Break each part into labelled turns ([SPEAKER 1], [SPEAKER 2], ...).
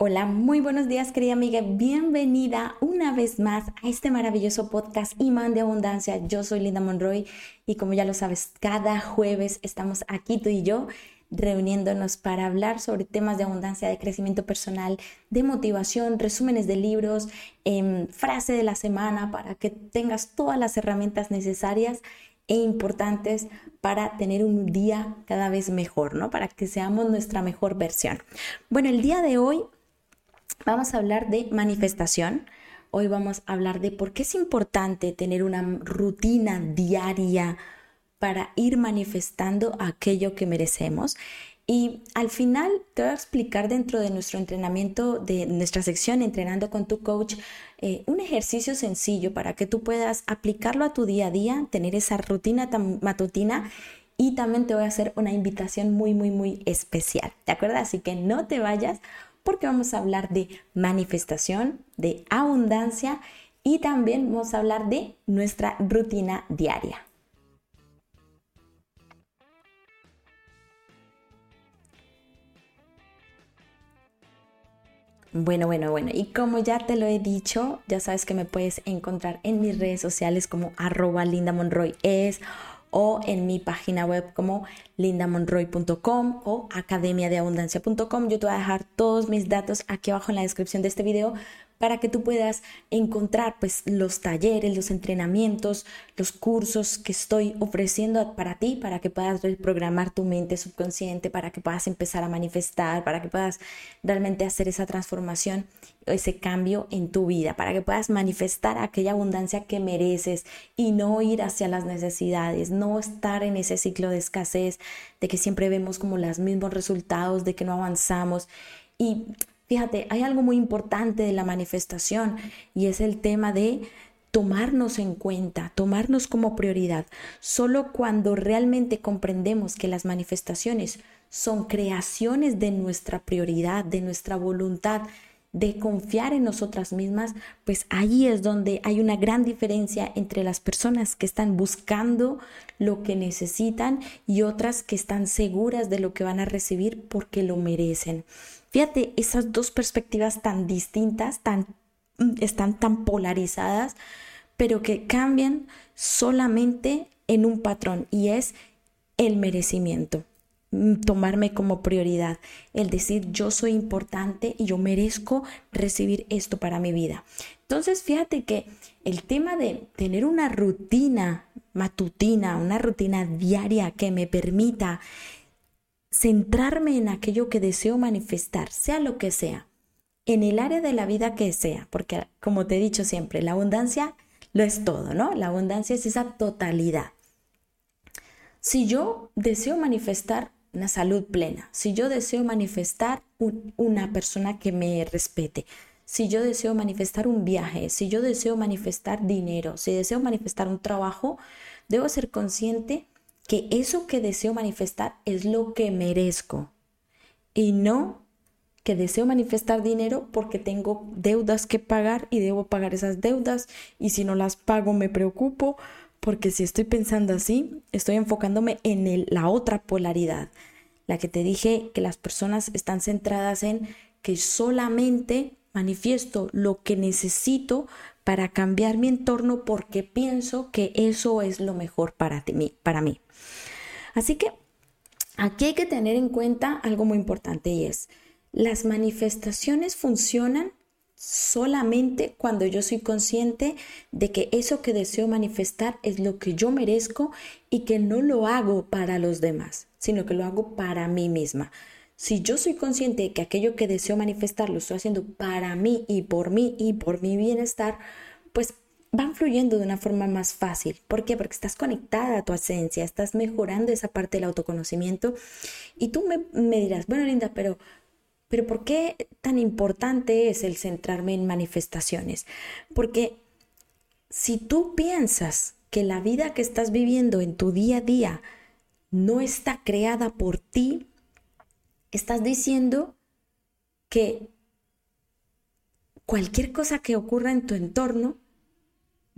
[SPEAKER 1] Hola, muy buenos días querida amiga, bienvenida una vez más a este maravilloso podcast Imán de Abundancia. Yo soy Linda Monroy y como ya lo sabes, cada jueves estamos aquí tú y yo reuniéndonos para hablar sobre temas de abundancia, de crecimiento personal, de motivación, resúmenes de libros, em, frase de la semana para que tengas todas las herramientas necesarias e importantes para tener un día cada vez mejor, ¿no? Para que seamos nuestra mejor versión. Bueno, el día de hoy Vamos a hablar de manifestación. Hoy vamos a hablar de por qué es importante tener una rutina diaria para ir manifestando aquello que merecemos. Y al final te voy a explicar dentro de nuestro entrenamiento, de nuestra sección Entrenando con tu coach, eh, un ejercicio sencillo para que tú puedas aplicarlo a tu día a día, tener esa rutina matutina y también te voy a hacer una invitación muy, muy, muy especial. ¿De acuerdo? Así que no te vayas porque vamos a hablar de manifestación, de abundancia y también vamos a hablar de nuestra rutina diaria. Bueno, bueno, bueno. Y como ya te lo he dicho, ya sabes que me puedes encontrar en mis redes sociales como arroba es o en mi página web como lindamonroy.com o academiadeabundancia.com. Yo te voy a dejar todos mis datos aquí abajo en la descripción de este video para que tú puedas encontrar pues los talleres, los entrenamientos, los cursos que estoy ofreciendo para ti, para que puedas reprogramar tu mente subconsciente, para que puedas empezar a manifestar, para que puedas realmente hacer esa transformación, ese cambio en tu vida, para que puedas manifestar aquella abundancia que mereces y no ir hacia las necesidades, no estar en ese ciclo de escasez, de que siempre vemos como los mismos resultados, de que no avanzamos. Y Fíjate, hay algo muy importante de la manifestación y es el tema de tomarnos en cuenta, tomarnos como prioridad. Solo cuando realmente comprendemos que las manifestaciones son creaciones de nuestra prioridad, de nuestra voluntad, de confiar en nosotras mismas, pues ahí es donde hay una gran diferencia entre las personas que están buscando lo que necesitan y otras que están seguras de lo que van a recibir porque lo merecen. Fíjate, esas dos perspectivas tan distintas, tan, mm, están tan polarizadas, pero que cambian solamente en un patrón y es el merecimiento mm, tomarme como prioridad, el decir yo soy importante y yo merezco recibir esto para mi vida. Entonces, fíjate que el tema de tener una rutina matutina, una rutina diaria que me permita centrarme en aquello que deseo manifestar, sea lo que sea, en el área de la vida que sea, porque como te he dicho siempre, la abundancia lo es todo, ¿no? La abundancia es esa totalidad. Si yo deseo manifestar una salud plena, si yo deseo manifestar una persona que me respete, si yo deseo manifestar un viaje, si yo deseo manifestar dinero, si deseo manifestar un trabajo, debo ser consciente que eso que deseo manifestar es lo que merezco. Y no que deseo manifestar dinero porque tengo deudas que pagar y debo pagar esas deudas. Y si no las pago me preocupo porque si estoy pensando así, estoy enfocándome en la otra polaridad, la que te dije que las personas están centradas en que solamente manifiesto lo que necesito para cambiar mi entorno porque pienso que eso es lo mejor para, ti, para mí. Así que aquí hay que tener en cuenta algo muy importante y es, las manifestaciones funcionan solamente cuando yo soy consciente de que eso que deseo manifestar es lo que yo merezco y que no lo hago para los demás, sino que lo hago para mí misma. Si yo soy consciente de que aquello que deseo manifestar lo estoy haciendo para mí y por mí y por mi bienestar, pues van fluyendo de una forma más fácil. ¿Por qué? Porque estás conectada a tu esencia, estás mejorando esa parte del autoconocimiento y tú me, dirás, bueno Linda, pero, pero ¿por qué tan importante es el centrarme en manifestaciones? Porque si tú piensas que la vida que estás viviendo en tu día a día no está creada por ti, estás diciendo que cualquier cosa que ocurra en tu entorno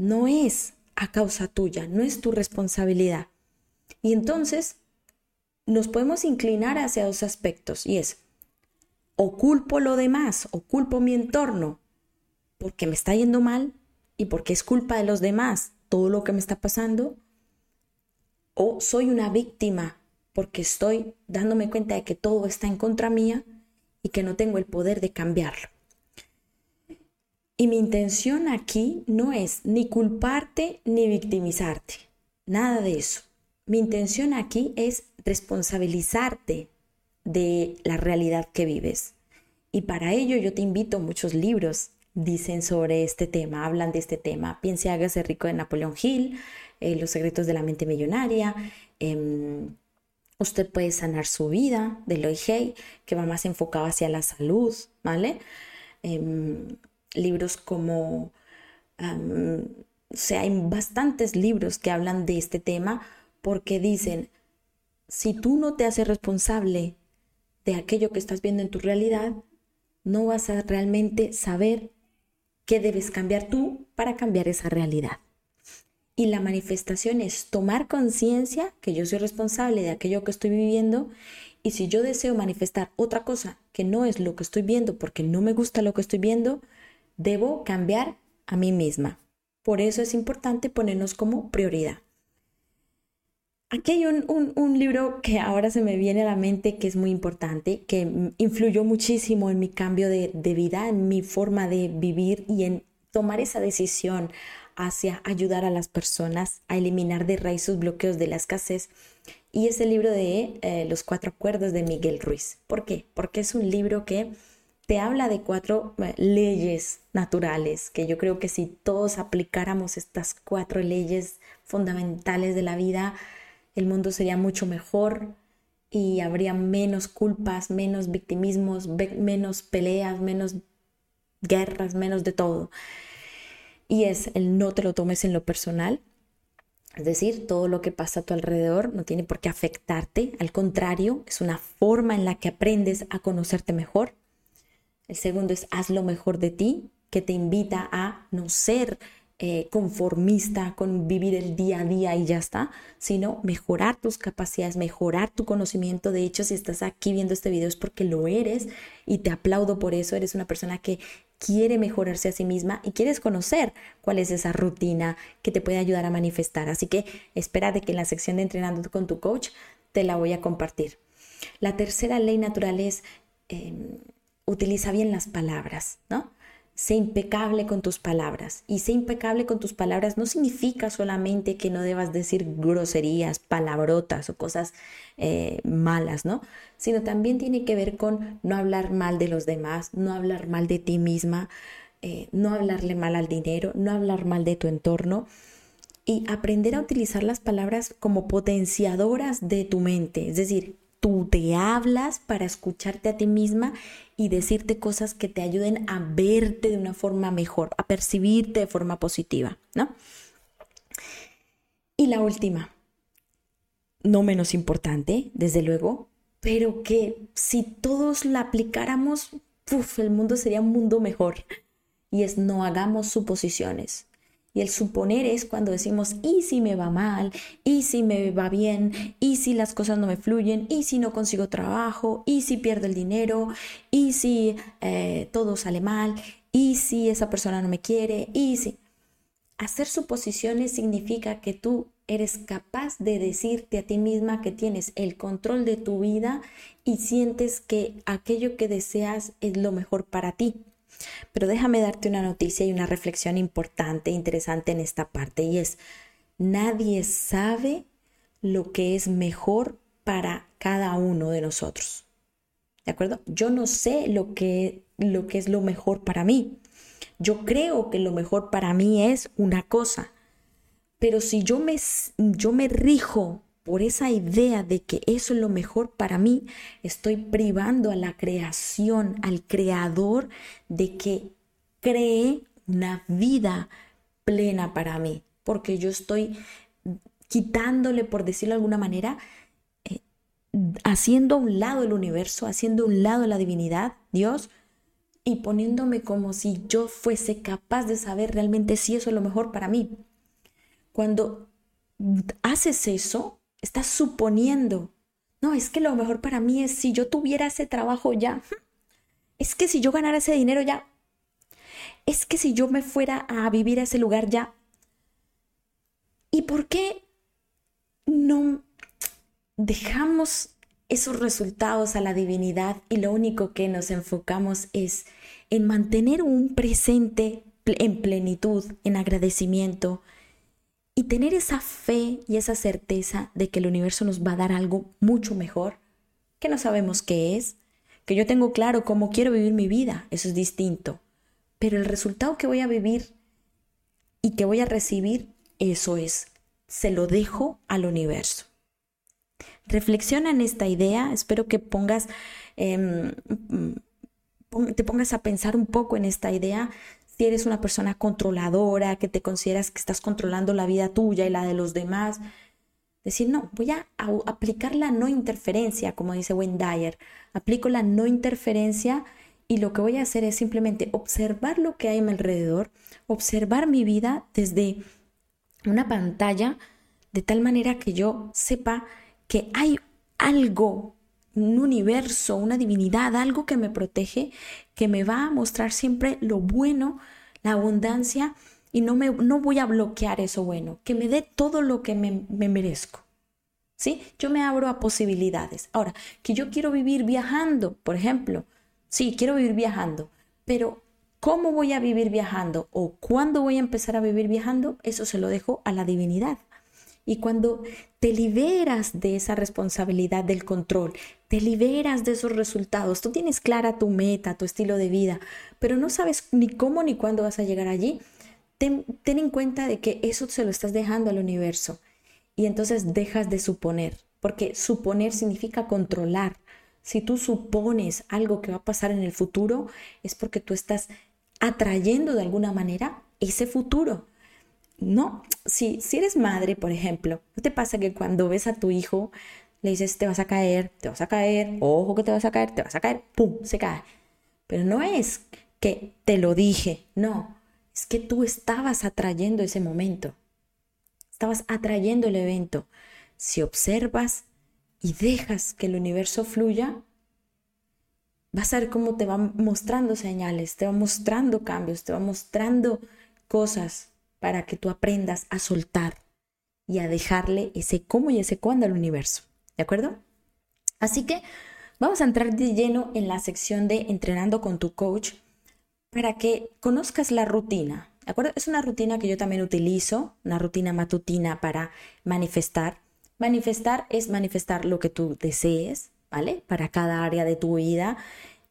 [SPEAKER 1] no es a causa tuya, no es tu responsabilidad. Y entonces nos podemos inclinar hacia dos aspectos y es o culpo lo demás, o culpo mi entorno, porque me está yendo mal y porque es culpa de los demás todo lo que me está pasando, o soy una víctima porque estoy dándome cuenta de que todo está en contra mía y que no tengo el poder de cambiarlo. Y mi intención aquí no es ni culparte ni victimizarte, nada de eso. Mi intención aquí es responsabilizarte de la realidad que vives. Y para ello yo te invito, muchos libros dicen sobre este tema, hablan de este tema. Piense, hágase rico de Napoleón Hill, eh, Los secretos de la mente millonaria. Em, usted puede sanar su vida de Loy Hay, que va más enfocado hacia la salud, ¿vale? Em, libros como, o sea, hay bastantes libros que hablan de este tema porque dicen, si tú no te haces responsable de aquello que estás viendo en tu realidad, no vas a realmente saber qué debes cambiar tú para cambiar esa realidad. Y la manifestación es tomar conciencia que yo soy responsable de aquello que estoy viviendo y si yo deseo manifestar otra cosa que no es lo que estoy viendo porque no me gusta lo que estoy viendo, debo cambiar a mí misma. Por eso es importante ponernos como prioridad. Aquí hay un, libro que ahora se me viene a la mente que es muy importante, que influyó muchísimo en mi cambio de, de vida, en mi forma de vivir y en tomar esa decisión hacia ayudar a las personas a eliminar de raíz sus bloqueos de la escasez. Y es el libro de eh, Los Cuatro Acuerdos de Miguel Ruiz. ¿Por qué? Porque es un libro que te habla de cuatro eh, leyes naturales, que yo creo que si todos aplicáramos estas cuatro leyes fundamentales de la vida, el mundo sería mucho mejor y habría menos culpas, menos victimismos, menos peleas, menos guerras, menos de todo. Y es el no te lo tomes en lo personal. Es decir, todo lo que pasa a tu alrededor no tiene por qué afectarte, al contrario, es una forma en la que aprendes a conocerte mejor. El segundo es haz lo mejor de ti, que te invita a no ser eh, conformista con vivir el día a día y ya está, sino mejorar tus capacidades, mejorar tu conocimiento. De hecho, si estás aquí viendo este video es porque lo eres y te aplaudo por eso. Eres una persona que quiere mejorarse a sí misma y quieres conocer cuál es esa rutina que te puede ayudar a manifestar. Así que espera de que en la sección de entrenando con tu coach te la voy a compartir. La tercera ley natural es em, utiliza bien las palabras, ¿no? Sé impecable con tus palabras. Y sé impecable con tus palabras no significa solamente que no debas decir groserías, palabrotas o cosas eh, malas, ¿no? Sino también tiene que ver con no hablar mal de los demás, no hablar mal de ti misma, eh, no hablarle mal al dinero, no hablar mal de tu entorno y aprender a utilizar las palabras como potenciadoras de tu mente. Es decir, tú te hablas para escucharte a ti misma y decirte cosas que te ayuden a verte de una forma mejor, a percibirte de forma positiva, ¿no? Y la última, no menos importante, desde luego, pero que si todos la aplicáramos, el mundo sería un mundo mejor. Y es no hagamos suposiciones. Y el suponer es cuando decimos, ¿y si me va mal? ¿Y si me va bien? ¿Y si las cosas no me fluyen? ¿Y si no consigo trabajo? ¿Y si pierdo el dinero? ¿Y si eh, todo sale mal? ¿Y si esa persona no me quiere? ¿Y si... Hacer suposiciones significa que tú eres capaz de decirte a ti misma que tienes el control de tu vida y sientes que aquello que deseas es lo mejor para ti. Pero déjame darte una noticia y una reflexión importante, interesante en esta parte, y es, nadie sabe lo que es mejor para cada uno de nosotros. ¿De acuerdo? Yo no sé lo que, lo que es lo mejor para mí. Yo creo que lo mejor para mí es una cosa, pero si yo me, yo me rijo por esa idea de que eso es lo mejor para mí, estoy privando a la creación, al creador, de que cree una vida plena para mí, porque yo estoy quitándole, por decirlo de alguna manera, eh, haciendo a un lado el universo, haciendo a un lado la divinidad, Dios, y poniéndome como si yo fuese capaz de saber realmente si eso es lo mejor para mí. Cuando haces eso, Estás suponiendo. No, es que lo mejor para mí es si yo tuviera ese trabajo ya. es que si yo ganara ese dinero ya, es que si yo me fuera a vivir a ese lugar ya, ¿y por qué no dejamos esos resultados a la divinidad y lo único que nos enfocamos es en mantener un presente en plenitud, en agradecimiento y tener esa fe y esa certeza de que el universo nos va a dar algo mucho mejor, que no sabemos qué es, que yo tengo claro cómo quiero vivir mi vida, eso es distinto, pero el resultado que voy a vivir y que voy a recibir, eso es, se lo dejo al universo. Reflexiona en esta idea, espero que pongas, em, te pongas a pensar un poco en esta idea. Si eres una persona controladora, que te consideras que estás controlando la vida tuya y la de los demás, decir, no, voy a, aplicar la no interferencia, como dice Wayne Dyer, aplico la no interferencia y lo que voy a hacer es simplemente observar lo que hay a mi alrededor, observar mi vida desde una pantalla de tal manera que yo sepa que hay algo, un universo, una divinidad, algo que me protege, que me va a mostrar siempre lo bueno, la abundancia y no, me, no voy a bloquear eso bueno, que me dé todo lo que me, me merezco. ¿Sí? Yo me abro a posibilidades. Ahora, que yo quiero vivir viajando, por ejemplo. Sí, quiero vivir viajando, pero ¿cómo voy a vivir viajando o cuándo voy a empezar a vivir viajando? Eso se lo dejo a la divinidad. Y cuando te liberas de esa responsabilidad del control, te liberas de esos resultados, tú tienes clara tu meta, tu estilo de vida, pero no sabes ni cómo ni cuándo vas a llegar allí, ten, en cuenta de que eso se lo estás dejando al universo. Y entonces dejas de suponer, porque suponer significa controlar. Si tú supones algo que va a pasar en el futuro, es porque tú estás atrayendo de alguna manera ese futuro. No, si, si eres madre, por ejemplo, ¿no te pasa que cuando ves a tu hijo le dices te vas a caer, te vas a caer, ojo que te vas a caer, te vas a caer, ¡pum! se cae. Pero no es que te lo dije, no, es que tú estabas atrayendo ese momento, estabas atrayendo el evento. Si observas y dejas que el universo fluya, vas a ver cómo te va mostrando señales, te va mostrando cambios, te va mostrando cosas para que tú aprendas a soltar y a dejarle ese cómo y ese cuándo al universo. ¿De acuerdo? Así que vamos a entrar de lleno en la sección de entrenando con tu coach para que conozcas la rutina. ¿De acuerdo? Es una rutina que yo también utilizo, una rutina matutina para manifestar. Manifestar es manifestar lo que tú desees, ¿vale? Para cada área de tu vida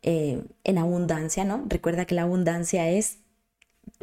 [SPEAKER 1] eh, en abundancia, ¿no? Recuerda que la abundancia es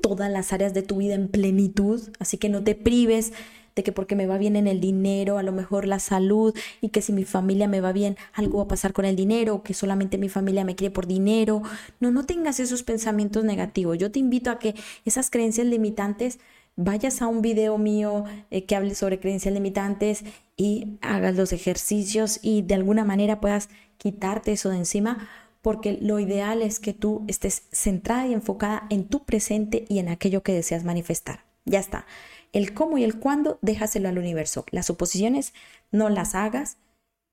[SPEAKER 1] todas las áreas de tu vida en plenitud, así que no te prives de que porque me va bien en el dinero, a lo mejor la salud, y que si mi familia me va bien, algo va a pasar con el dinero, que solamente mi familia me quiere por dinero. No, no tengas esos pensamientos negativos. Yo te invito a que esas creencias limitantes vayas a un video mío eh, que hable sobre creencias limitantes y hagas los ejercicios y de alguna manera puedas quitarte eso de encima porque lo ideal es que tú estés centrada y enfocada en tu presente y en aquello que deseas manifestar. Ya está. El cómo y el cuándo, déjaselo al universo. Las suposiciones no las hagas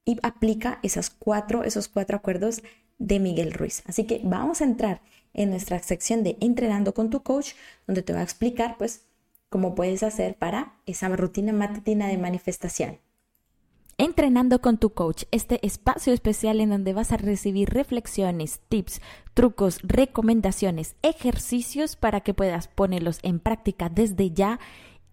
[SPEAKER 1] y aplica cuatro, esos cuatro acuerdos de Miguel Ruiz. Así que vamos a entrar en nuestra sección de entrenando con tu coach, donde te va a explicar pues cómo puedes hacer para esa rutina matutina de manifestación.
[SPEAKER 2] Entrenando con tu coach, este espacio especial en donde vas a recibir reflexiones, tips, trucos, recomendaciones, ejercicios para que puedas ponerlos en práctica desde ya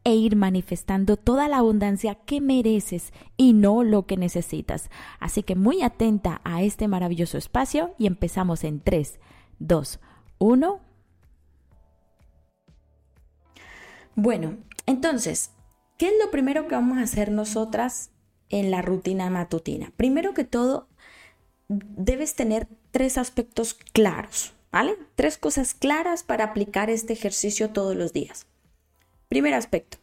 [SPEAKER 2] e ir manifestando toda la abundancia que mereces y no lo que necesitas. Así que muy atenta a este maravilloso espacio y empezamos en 3, 2, 1.
[SPEAKER 1] Bueno, entonces, ¿qué es lo primero que vamos a hacer nosotras en la rutina matutina? Primero que todo, debes tener tres aspectos claros, ¿vale? Tres cosas claras para aplicar este ejercicio todos los días. Primer aspecto,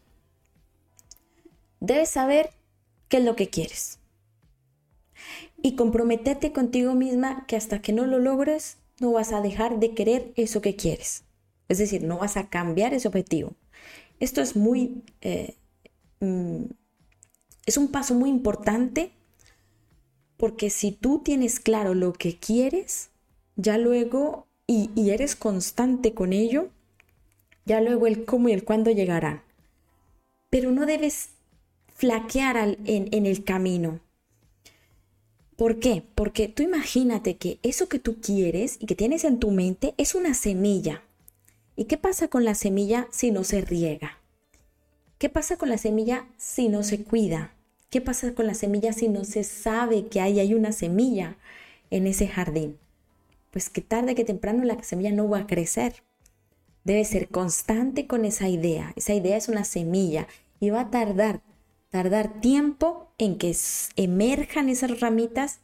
[SPEAKER 1] debes saber qué es lo que quieres y comprometerte contigo misma que hasta que no lo logres, no vas a dejar de querer eso que quieres. Es decir, no vas a cambiar ese objetivo. Esto es muy... Eh, mm, es un paso muy importante porque si tú tienes claro lo que quieres, ya luego, y, eres constante con ello, ya luego el cómo y el cuándo llegarán. Pero no debes flaquear en, en el camino. ¿Por qué? Porque tú imagínate que eso que tú quieres y que tienes en tu mente es una semilla. ¿Y qué pasa con la semilla si no se riega? ¿Qué pasa con la semilla si no se cuida? ¿Qué pasa con la semilla si no se sabe que hay, hay una semilla en ese jardín? Pues que tarde que temprano la semilla no va a crecer. Debe ser constante con esa idea. Esa idea es una semilla y va a tardar tardar tiempo en que emerjan esas ramitas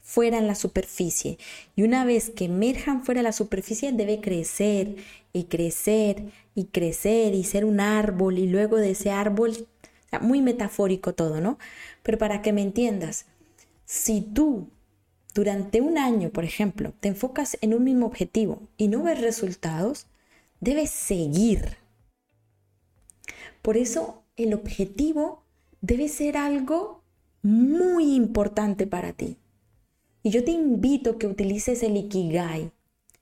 [SPEAKER 1] fuera en la superficie. Y una vez que emerjan fuera de la superficie, debe crecer y crecer y crecer y ser un árbol y luego de ese árbol, muy metafórico todo, ¿no? Pero para que me entiendas, si tú durante un año, por ejemplo, te enfocas en un mismo objetivo y no ves resultados, debes seguir. Por eso el objetivo debe ser algo muy importante para ti. Y yo te invito a que utilices el Ikigai,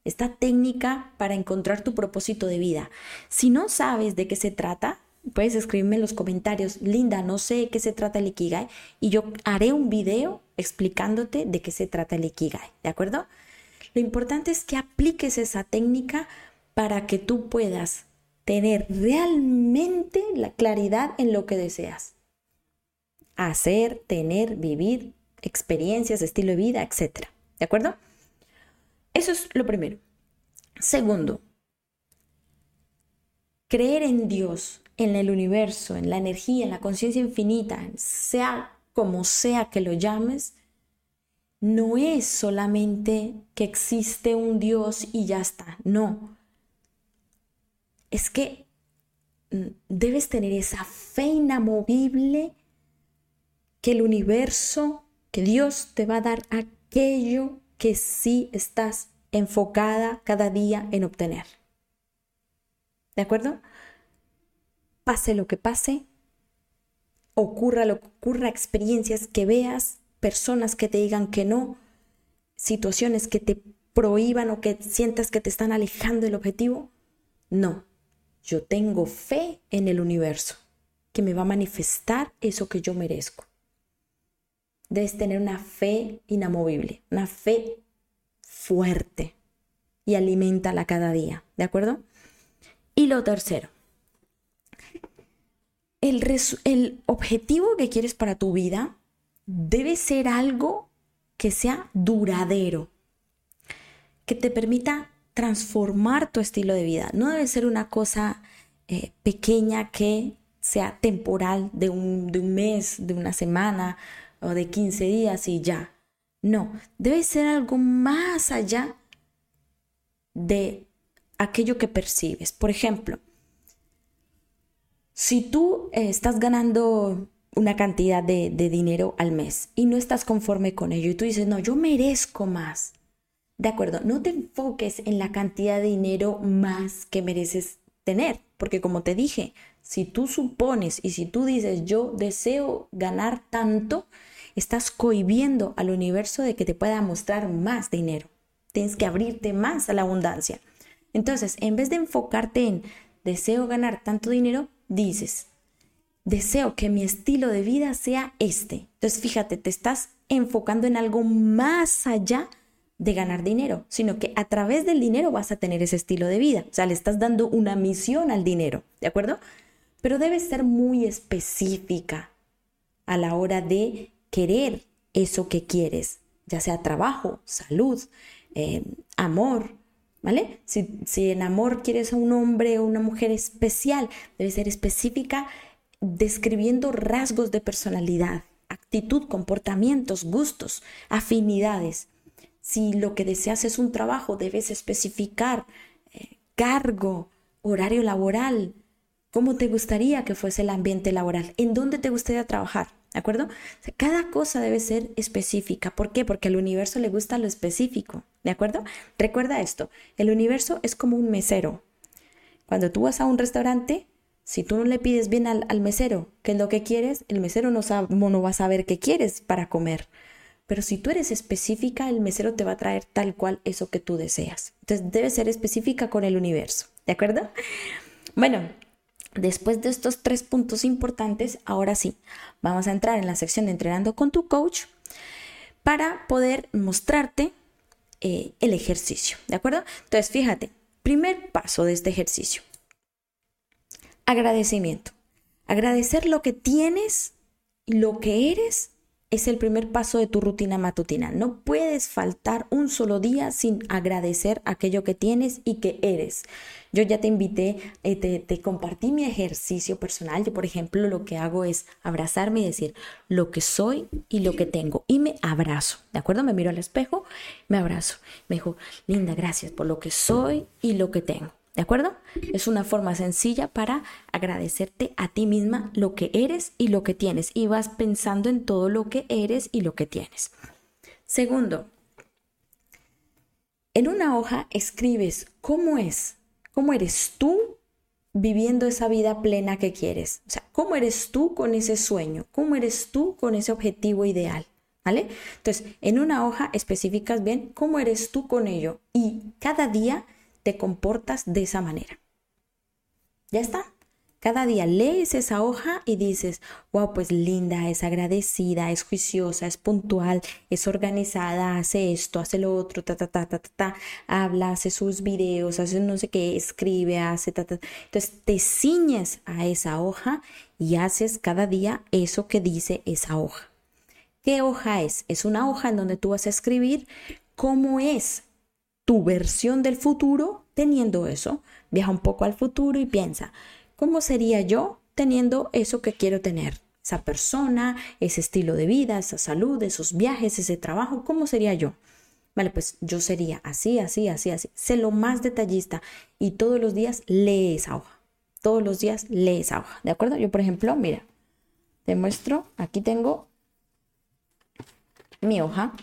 [SPEAKER 1] esta técnica para encontrar tu propósito de vida. Si no sabes de qué se trata, puedes escribirme en los comentarios, Linda, no sé qué se trata el Ikigai, y yo haré un video explicándote de qué se trata el Ikigai, ¿de acuerdo? Lo importante es que apliques esa técnica para que tú puedas tener realmente la claridad en lo que deseas hacer, tener, vivir, experiencias, estilo de vida, etc. ¿De acuerdo? Eso es lo primero. Segundo, creer en Dios, en el universo, en la energía, en la conciencia infinita, sea como sea que lo llames, no es solamente que existe un Dios y ya está, no. Es que mm, debes tener esa fe inamovible que el universo, que Dios te va a dar aquello que sí estás enfocada cada día en obtener. ¿De acuerdo? Pase lo que pase, ocurra lo que ocurra, experiencias que veas, personas que te digan que no, situaciones que te prohíban o que sientas que te están alejando del objetivo. No, yo tengo fe en el universo, que me va a manifestar eso que yo merezco debes tener una fe inamovible, una fe fuerte y alimentala cada día, ¿de acuerdo? Y lo tercero, el, el objetivo que quieres para tu vida debe ser algo que sea duradero, que te permita transformar tu estilo de vida. No debe ser una cosa eh, pequeña que sea temporal de un, de un mes, de una semana o de 15 días y ya. No, debe ser algo más allá de aquello que percibes. Por ejemplo, si tú eh, estás ganando una cantidad de, de, dinero al mes y no estás conforme con ello y tú dices, no, yo merezco más. De acuerdo, no te enfoques en la cantidad de dinero más que mereces tener, porque como te dije, si tú supones y si tú dices, yo deseo ganar tanto, estás cohibiendo al universo de que te pueda mostrar más dinero. Tienes que abrirte más a la abundancia. Entonces, en vez de enfocarte en deseo ganar tanto dinero, dices, deseo que mi estilo de vida sea este. Entonces, fíjate, te estás enfocando en algo más allá de ganar dinero, sino que a través del dinero vas a tener ese estilo de vida. O sea, le estás dando una misión al dinero, ¿de acuerdo? Pero debes ser muy específica a la hora de querer eso que quieres, ya sea trabajo, salud, eh, amor, ¿vale? Si, si en amor quieres a un hombre o una mujer especial, debe ser específica describiendo rasgos de personalidad, actitud, comportamientos, gustos, afinidades. Si lo que deseas es un trabajo, debes especificar eh, cargo, horario laboral, cómo te gustaría que fuese el ambiente laboral, en dónde te gustaría trabajar. ¿De acuerdo? cada cosa debe ser específica. ¿Por qué? Porque al universo le gusta lo específico. ¿De acuerdo? Recuerda esto, el universo es como un mesero. Cuando tú vas a un restaurante, si tú no le pides bien al, mesero qué es lo que quieres, el mesero no, no va a saber qué quieres para comer. pero si tú eres específica, el mesero te va a traer tal cual eso que tú deseas. Entonces debes ser específica con el universo, ¿de acuerdo? Bueno, después de estos tres puntos importantes, ahora sí, vamos a entrar en la sección de entrenando con tu coach para poder mostrarte eh, el ejercicio, ¿de acuerdo? Entonces, fíjate, primer paso de este ejercicio, agradecimiento. Agradecer lo que tienes, lo que eres es el primer paso de tu rutina matutina. No puedes faltar un solo día sin agradecer aquello que tienes y que eres. Yo ya te invité, eh, te, te, compartí mi ejercicio personal. Yo, por ejemplo, lo que hago es abrazarme y decir lo que soy y lo que tengo. Y me abrazo, ¿de acuerdo? Me miro al espejo, me abrazo. Me dijo, Linda, gracias por lo que soy y lo que tengo. ¿De acuerdo? Es una forma sencilla para agradecerte a ti misma lo que eres y lo que tienes. Y vas pensando en todo lo que eres y lo que tienes. Segundo, en una hoja escribes cómo es, cómo eres tú viviendo esa vida plena que quieres. O sea, cómo eres tú con ese sueño, cómo eres tú con ese objetivo ideal. ¿Vale? Entonces, en una hoja especificas bien cómo eres tú con ello y cada día te comportas de esa manera. Ya está. Cada día lees esa hoja y dices, wow, pues linda, es agradecida, es juiciosa, es puntual, es organizada, hace esto, hace lo otro, ta, ta, ta, ta, ta, ta, habla, hace sus videos, hace no sé qué, escribe, hace, ta, ta. Entonces te ciñes a esa hoja y haces cada día eso que dice esa hoja. ¿Qué hoja es? Es una hoja en donde tú vas a escribir cómo es tu versión del futuro teniendo eso. Viaja un poco al futuro y piensa, ¿cómo sería yo teniendo eso que quiero tener? Esa persona, ese estilo de vida, esa salud, esos viajes, ese trabajo, ¿cómo sería yo? Vale, pues yo sería así, así, así, así. Sé lo más detallista y todos los días lee esa hoja. Todos los días lee esa hoja, ¿de acuerdo? Yo, por ejemplo, mira, te muestro, aquí tengo mi hoja,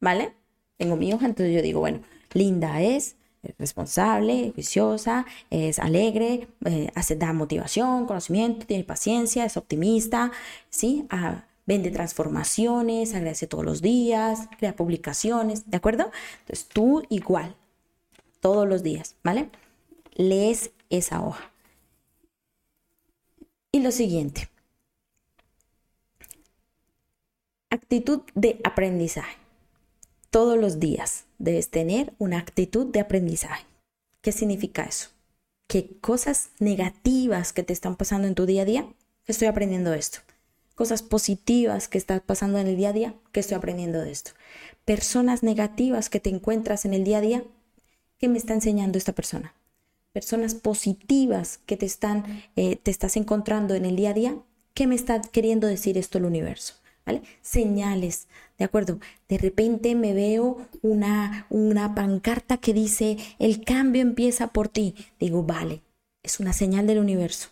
[SPEAKER 1] ¿vale? Tengo mi hoja, entonces yo digo, bueno, Linda es responsable, juiciosa, es alegre, eh, hace, da motivación, conocimiento, tiene paciencia, es optimista, ¿sí? Ah, vende transformaciones, agradece todos los días, crea publicaciones, ¿de acuerdo? Entonces tú igual, todos los días, ¿vale? Lees esa hoja. Y lo siguiente, actitud de aprendizaje todos los días debes tener una actitud de aprendizaje. ¿Qué significa eso? Que cosas negativas que te están pasando en tu día a día, estoy aprendiendo esto. Cosas positivas que están pasando en el día a día, que estoy aprendiendo de esto. Personas negativas que te encuentras en el día a día, ¿qué me está enseñando esta persona? Personas positivas que te están, eh, te estás encontrando en el día a día, ¿qué me está queriendo decir esto el universo? ¿Vale? Señales, ¿de acuerdo? De repente me veo una, una pancarta que dice, el cambio empieza por ti. Digo, vale, es una señal del universo.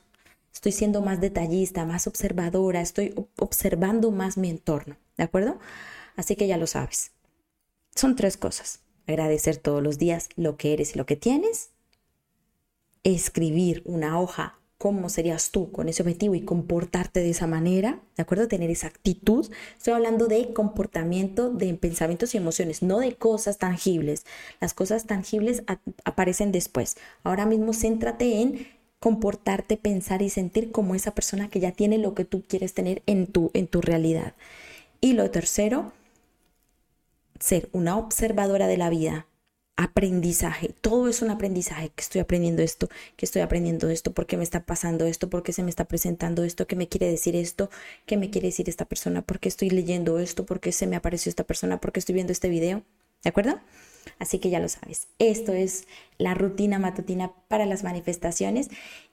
[SPEAKER 1] Estoy siendo más detallista, más observadora, estoy observando más mi entorno, ¿de acuerdo? Así que ya lo sabes. Son tres cosas. Agradecer todos los días lo que eres y lo que tienes. Escribir una hoja cómo serías tú con ese objetivo y comportarte de esa manera, ¿de acuerdo? Tener esa actitud. Estoy hablando de comportamiento, de pensamientos y emociones, no de cosas tangibles. Las cosas tangibles aparecen después. Ahora mismo céntrate en comportarte, pensar y sentir como esa persona que ya tiene lo que tú quieres tener en tu, en tu realidad. Y lo tercero, ser una observadora de la vida, aprendizaje. Todo es un aprendizaje. Que estoy aprendiendo esto, que estoy aprendiendo esto, por qué me está pasando esto, por qué se me está presentando esto, qué me quiere decir esto, qué me quiere decir esta persona, por qué estoy leyendo esto, por qué se me apareció esta persona, por qué estoy viendo este video. ¿De acuerdo? Así que ya lo sabes. Esto es la rutina matutina para las manifestaciones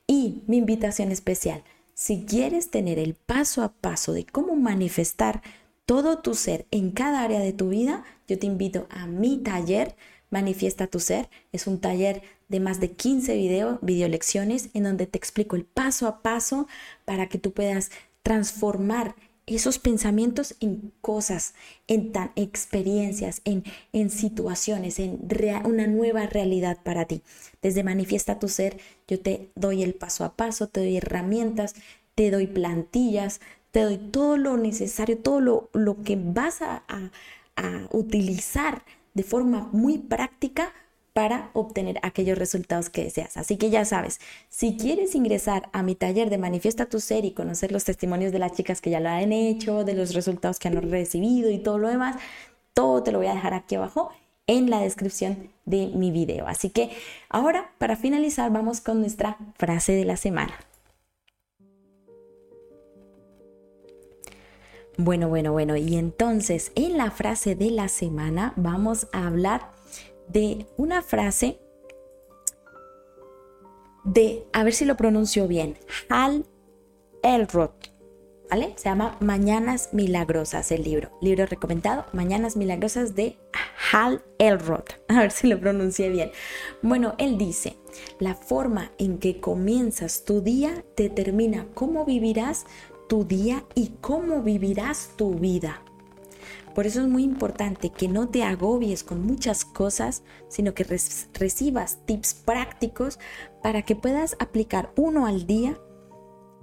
[SPEAKER 1] y mi invitación especial. Si quieres tener el paso a paso de cómo manifestar todo tu ser en cada área de tu vida, yo te invito a mi taller Manifiesta tu ser es un taller de más de 15 video, video lecciones en donde te explico el paso a paso para que tú puedas transformar esos pensamientos en cosas, en tan experiencias, en, en situaciones, en una nueva realidad para ti. Desde Manifiesta tu ser, yo te doy el paso a paso, te doy herramientas, te doy plantillas, te doy todo lo necesario, todo lo, lo que vas a, a utilizar de forma muy práctica para obtener aquellos resultados que deseas. Así que ya sabes, si quieres ingresar a mi taller de Manifiesta tu Ser y conocer los testimonios de las chicas que ya lo han hecho, de los resultados que han recibido y todo lo demás, todo te lo voy a dejar aquí abajo en la descripción de mi video. Así que ahora, para finalizar, vamos con nuestra frase de la semana. Bueno, bueno, bueno, y entonces en la frase de la semana vamos a hablar de una frase de, a ver si lo pronuncio bien, Hal Elrod, ¿vale? Se llama Mañanas Milagrosas el libro, libro recomendado, Mañanas Milagrosas de Hal Elrod, a ver si lo pronuncié bien. Bueno, él dice, la forma en que comienzas tu día determina cómo vivirás tu día y cómo vivirás tu vida. Por eso es muy importante que no te agobies con muchas cosas, sino que recibas tips prácticos para que puedas aplicar uno al día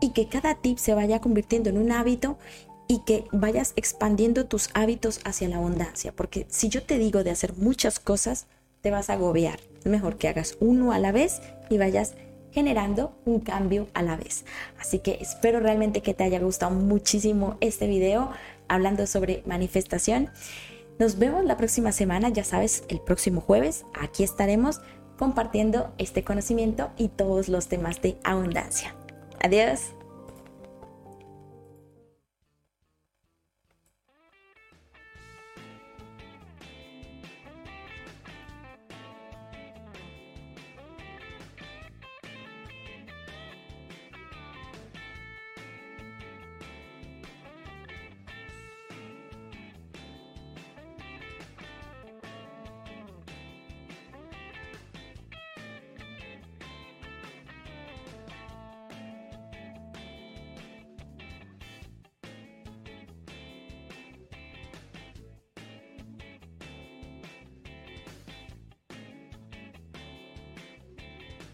[SPEAKER 1] y que cada tip se vaya convirtiendo en un hábito y que vayas expandiendo tus hábitos hacia la abundancia. Porque si yo te digo de hacer muchas cosas, te vas a agobiar. Es mejor que hagas uno a la vez y vayas generando un cambio a la vez. Así que espero realmente que te haya gustado muchísimo este video hablando sobre manifestación. Nos vemos la próxima semana, ya sabes, el próximo jueves. Aquí estaremos compartiendo este conocimiento y todos los temas de abundancia. Adiós.